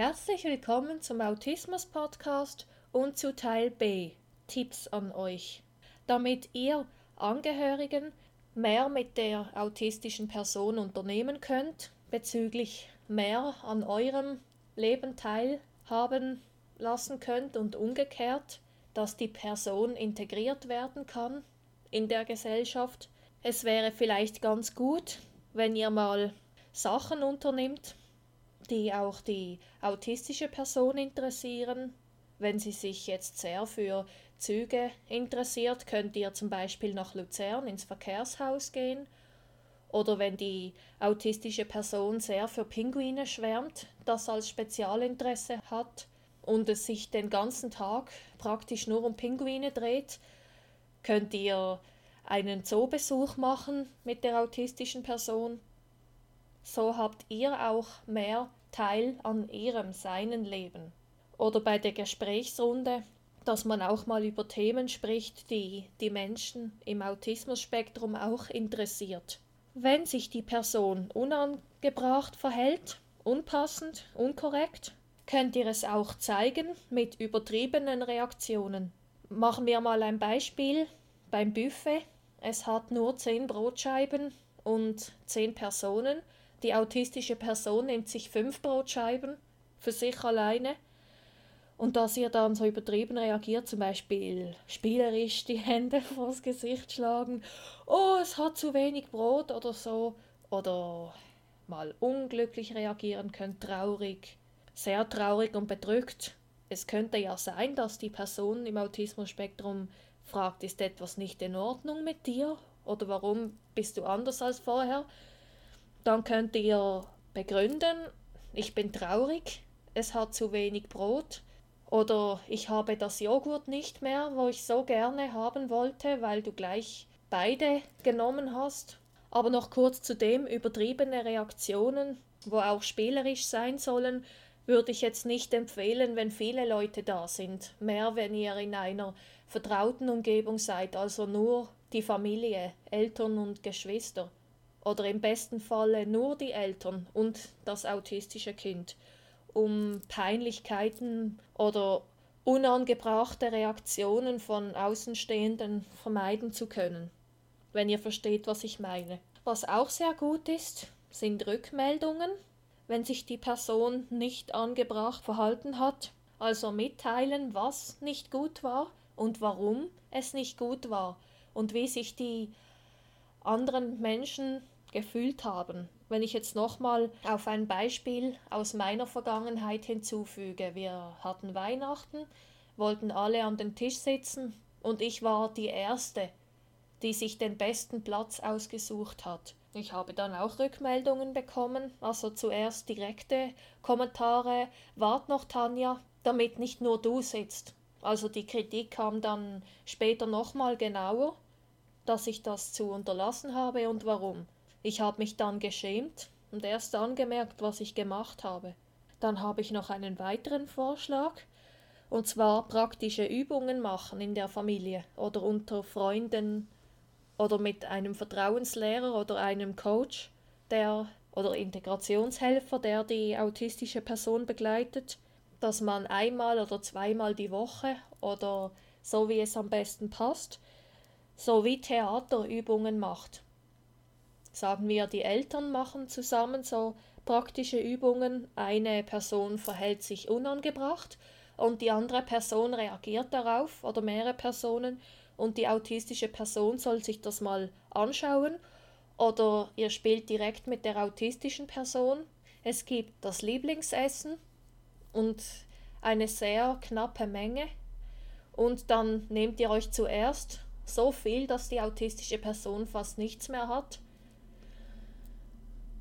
Herzlich willkommen zum Autismus Podcast und zu Teil B Tipps an euch, damit ihr Angehörigen mehr mit der autistischen Person unternehmen könnt, bezüglich mehr an eurem Leben teilhaben lassen könnt und umgekehrt, dass die Person integriert werden kann in der Gesellschaft. Es wäre vielleicht ganz gut, wenn ihr mal Sachen unternimmt, die auch die autistische Person interessieren. Wenn sie sich jetzt sehr für Züge interessiert, könnt ihr zum Beispiel nach Luzern ins Verkehrshaus gehen. Oder wenn die autistische Person sehr für Pinguine schwärmt, das als Spezialinteresse hat und es sich den ganzen Tag praktisch nur um Pinguine dreht, könnt ihr einen Zoobesuch machen mit der autistischen Person. So habt ihr auch mehr Teil an ihrem, seinen Leben. Oder bei der Gesprächsrunde, dass man auch mal über Themen spricht, die die Menschen im Autismusspektrum auch interessiert. Wenn sich die Person unangebracht verhält, unpassend, unkorrekt, könnt ihr es auch zeigen mit übertriebenen Reaktionen. Machen wir mal ein Beispiel beim Buffet. Es hat nur zehn Brotscheiben und zehn Personen die autistische Person nimmt sich fünf Brotscheiben für sich alleine. Und dass ihr dann so übertrieben reagiert, zum Beispiel spielerisch die Hände vors Gesicht schlagen, oh, es hat zu wenig Brot oder so, oder mal unglücklich reagieren könnt, traurig, sehr traurig und bedrückt. Es könnte ja sein, dass die Person im Autismus-Spektrum fragt, ist etwas nicht in Ordnung mit dir? Oder warum bist du anders als vorher? Dann könnt ihr begründen, ich bin traurig, es hat zu wenig Brot oder ich habe das Joghurt nicht mehr, wo ich so gerne haben wollte, weil du gleich beide genommen hast. Aber noch kurz zu dem übertriebene Reaktionen, wo auch spielerisch sein sollen, würde ich jetzt nicht empfehlen, wenn viele Leute da sind. Mehr, wenn ihr in einer vertrauten Umgebung seid, also nur die Familie, Eltern und Geschwister oder im besten Falle nur die Eltern und das autistische Kind, um Peinlichkeiten oder unangebrachte Reaktionen von Außenstehenden vermeiden zu können, wenn ihr versteht, was ich meine. Was auch sehr gut ist, sind Rückmeldungen, wenn sich die Person nicht angebracht verhalten hat, also mitteilen, was nicht gut war und warum es nicht gut war und wie sich die anderen Menschen gefühlt haben. Wenn ich jetzt nochmal auf ein Beispiel aus meiner Vergangenheit hinzufüge. Wir hatten Weihnachten, wollten alle an den Tisch sitzen und ich war die Erste, die sich den besten Platz ausgesucht hat. Ich habe dann auch Rückmeldungen bekommen, also zuerst direkte Kommentare, wart noch Tanja, damit nicht nur du sitzt. Also die Kritik kam dann später nochmal genauer, dass ich das zu unterlassen habe und warum. Ich habe mich dann geschämt und erst angemerkt, was ich gemacht habe. Dann habe ich noch einen weiteren Vorschlag, und zwar praktische Übungen machen in der Familie oder unter Freunden oder mit einem Vertrauenslehrer oder einem Coach, der oder Integrationshelfer, der die autistische Person begleitet, dass man einmal oder zweimal die Woche oder so wie es am besten passt, so wie Theaterübungen macht sagen wir, die Eltern machen zusammen so praktische Übungen. Eine Person verhält sich unangebracht und die andere Person reagiert darauf oder mehrere Personen und die autistische Person soll sich das mal anschauen oder ihr spielt direkt mit der autistischen Person. Es gibt das Lieblingsessen und eine sehr knappe Menge und dann nehmt ihr euch zuerst so viel, dass die autistische Person fast nichts mehr hat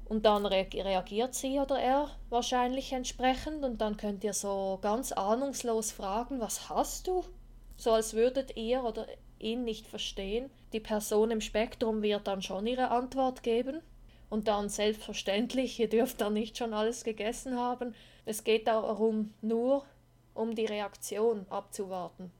und dann reagiert sie oder er wahrscheinlich entsprechend und dann könnt ihr so ganz ahnungslos fragen, was hast du? So als würdet ihr oder ihn nicht verstehen. Die Person im Spektrum wird dann schon ihre Antwort geben. Und dann selbstverständlich, ihr dürft dann nicht schon alles gegessen haben. Es geht darum, nur um die Reaktion abzuwarten.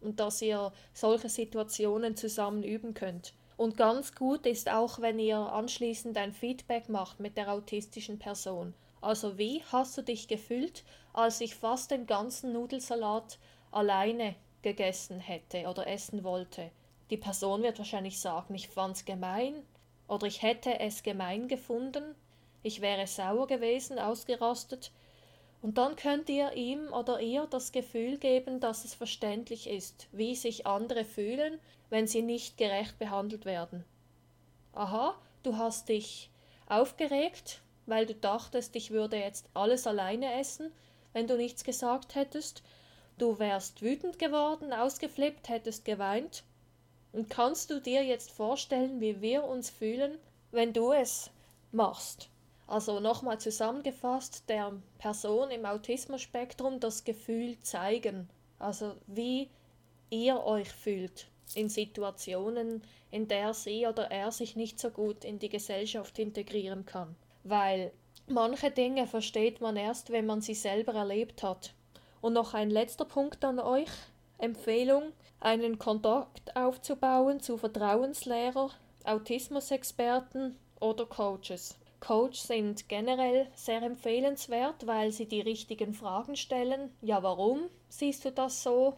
Und dass ihr solche Situationen zusammen üben könnt. Und ganz gut ist auch, wenn ihr anschließend ein Feedback macht mit der autistischen Person. Also wie hast du dich gefühlt, als ich fast den ganzen Nudelsalat alleine gegessen hätte oder essen wollte? Die Person wird wahrscheinlich sagen, ich fand's gemein oder ich hätte es gemein gefunden, ich wäre sauer gewesen, ausgerastet, und dann könnt ihr ihm oder ihr das Gefühl geben, dass es verständlich ist, wie sich andere fühlen, wenn sie nicht gerecht behandelt werden. Aha, du hast dich aufgeregt, weil du dachtest, ich würde jetzt alles alleine essen, wenn du nichts gesagt hättest. Du wärst wütend geworden, ausgeflippt, hättest geweint. Und kannst du dir jetzt vorstellen, wie wir uns fühlen, wenn du es machst? Also nochmal zusammengefasst, der Person im Autismus-Spektrum das Gefühl zeigen, also wie ihr euch fühlt in Situationen, in der sie oder er sich nicht so gut in die Gesellschaft integrieren kann. Weil manche Dinge versteht man erst, wenn man sie selber erlebt hat. Und noch ein letzter Punkt an euch. Empfehlung, einen Kontakt aufzubauen zu Vertrauenslehrer, Autismusexperten oder Coaches. Coach sind generell sehr empfehlenswert, weil sie die richtigen Fragen stellen. Ja, warum siehst du das so?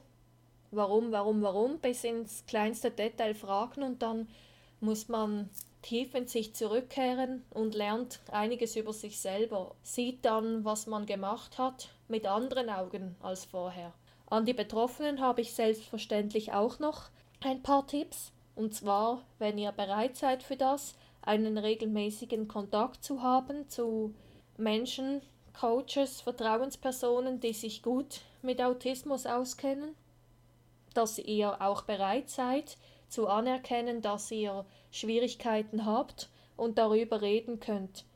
Warum, warum, warum? Bis ins kleinste Detail fragen und dann muss man tief in sich zurückkehren und lernt einiges über sich selber, sieht dann, was man gemacht hat, mit anderen Augen als vorher. An die Betroffenen habe ich selbstverständlich auch noch ein paar Tipps. Und zwar, wenn ihr bereit seid für das, einen regelmäßigen Kontakt zu haben zu Menschen, Coaches, Vertrauenspersonen, die sich gut mit Autismus auskennen, dass ihr auch bereit seid zu anerkennen, dass ihr Schwierigkeiten habt und darüber reden könnt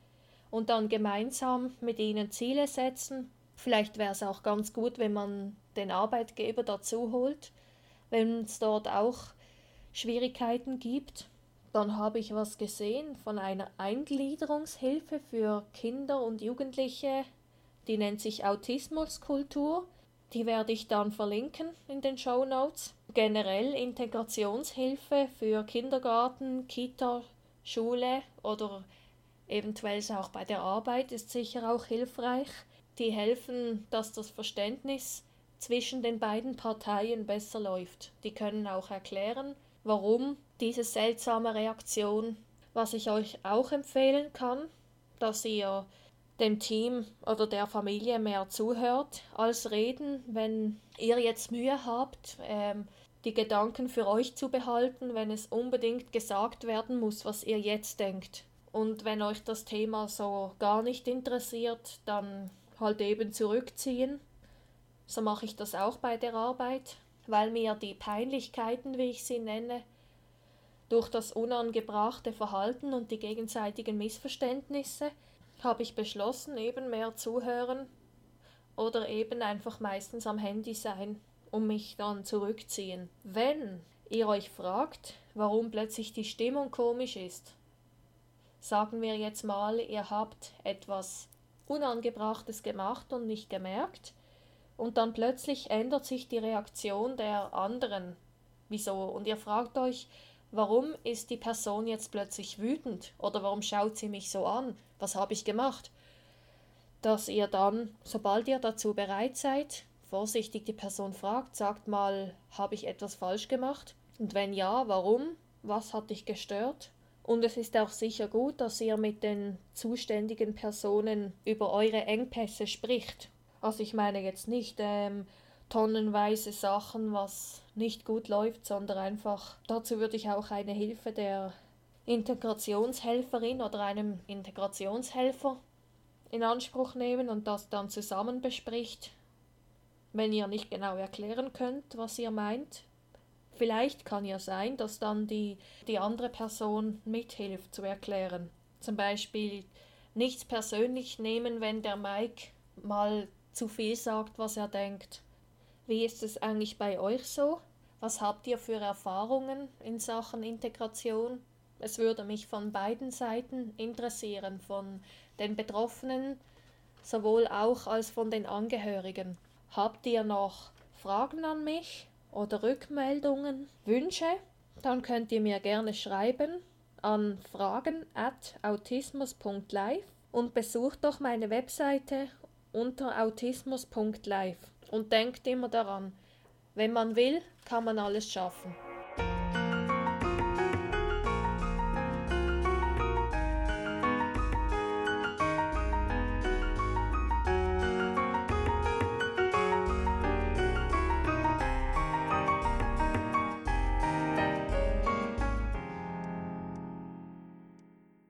und dann gemeinsam mit ihnen Ziele setzen. Vielleicht wäre es auch ganz gut, wenn man den Arbeitgeber dazu holt, wenn es dort auch Schwierigkeiten gibt dann habe ich was gesehen von einer Eingliederungshilfe für Kinder und Jugendliche, die nennt sich Autismuskultur. Die werde ich dann verlinken in den Show Notes. Generell Integrationshilfe für Kindergarten, Kita, Schule oder eventuell auch bei der Arbeit ist sicher auch hilfreich. Die helfen, dass das Verständnis zwischen den beiden Parteien besser läuft. Die können auch erklären, warum diese seltsame Reaktion. Was ich euch auch empfehlen kann, dass ihr dem Team oder der Familie mehr zuhört als reden, wenn ihr jetzt Mühe habt, ähm, die Gedanken für euch zu behalten, wenn es unbedingt gesagt werden muss, was ihr jetzt denkt. Und wenn euch das Thema so gar nicht interessiert, dann halt eben zurückziehen. So mache ich das auch bei der Arbeit, weil mir die Peinlichkeiten, wie ich sie nenne, durch das unangebrachte Verhalten und die gegenseitigen Missverständnisse habe ich beschlossen, eben mehr zuhören oder eben einfach meistens am Handy sein und mich dann zurückziehen. Wenn ihr euch fragt, warum plötzlich die Stimmung komisch ist, sagen wir jetzt mal, ihr habt etwas Unangebrachtes gemacht und nicht gemerkt, und dann plötzlich ändert sich die Reaktion der anderen. Wieso? Und ihr fragt euch, Warum ist die Person jetzt plötzlich wütend oder warum schaut sie mich so an? Was habe ich gemacht? Dass ihr dann, sobald ihr dazu bereit seid, vorsichtig die Person fragt, sagt mal, habe ich etwas falsch gemacht? Und wenn ja, warum? Was hat dich gestört? Und es ist auch sicher gut, dass ihr mit den zuständigen Personen über eure Engpässe spricht. Also ich meine jetzt nicht, ähm, tonnenweise Sachen, was nicht gut läuft, sondern einfach dazu würde ich auch eine Hilfe der Integrationshelferin oder einem Integrationshelfer in Anspruch nehmen und das dann zusammen bespricht, wenn ihr nicht genau erklären könnt, was ihr meint. Vielleicht kann ja sein, dass dann die, die andere Person mithilft zu erklären. Zum Beispiel nichts persönlich nehmen, wenn der Mike mal zu viel sagt, was er denkt. Wie ist es eigentlich bei euch so? Was habt ihr für Erfahrungen in Sachen Integration? Es würde mich von beiden Seiten interessieren, von den Betroffenen sowohl auch als von den Angehörigen. Habt ihr noch Fragen an mich oder Rückmeldungen, Wünsche? Dann könnt ihr mir gerne schreiben an fragen at autismus.live und besucht doch meine Webseite unter autismus.live und denkt immer daran, wenn man will, kann man alles schaffen.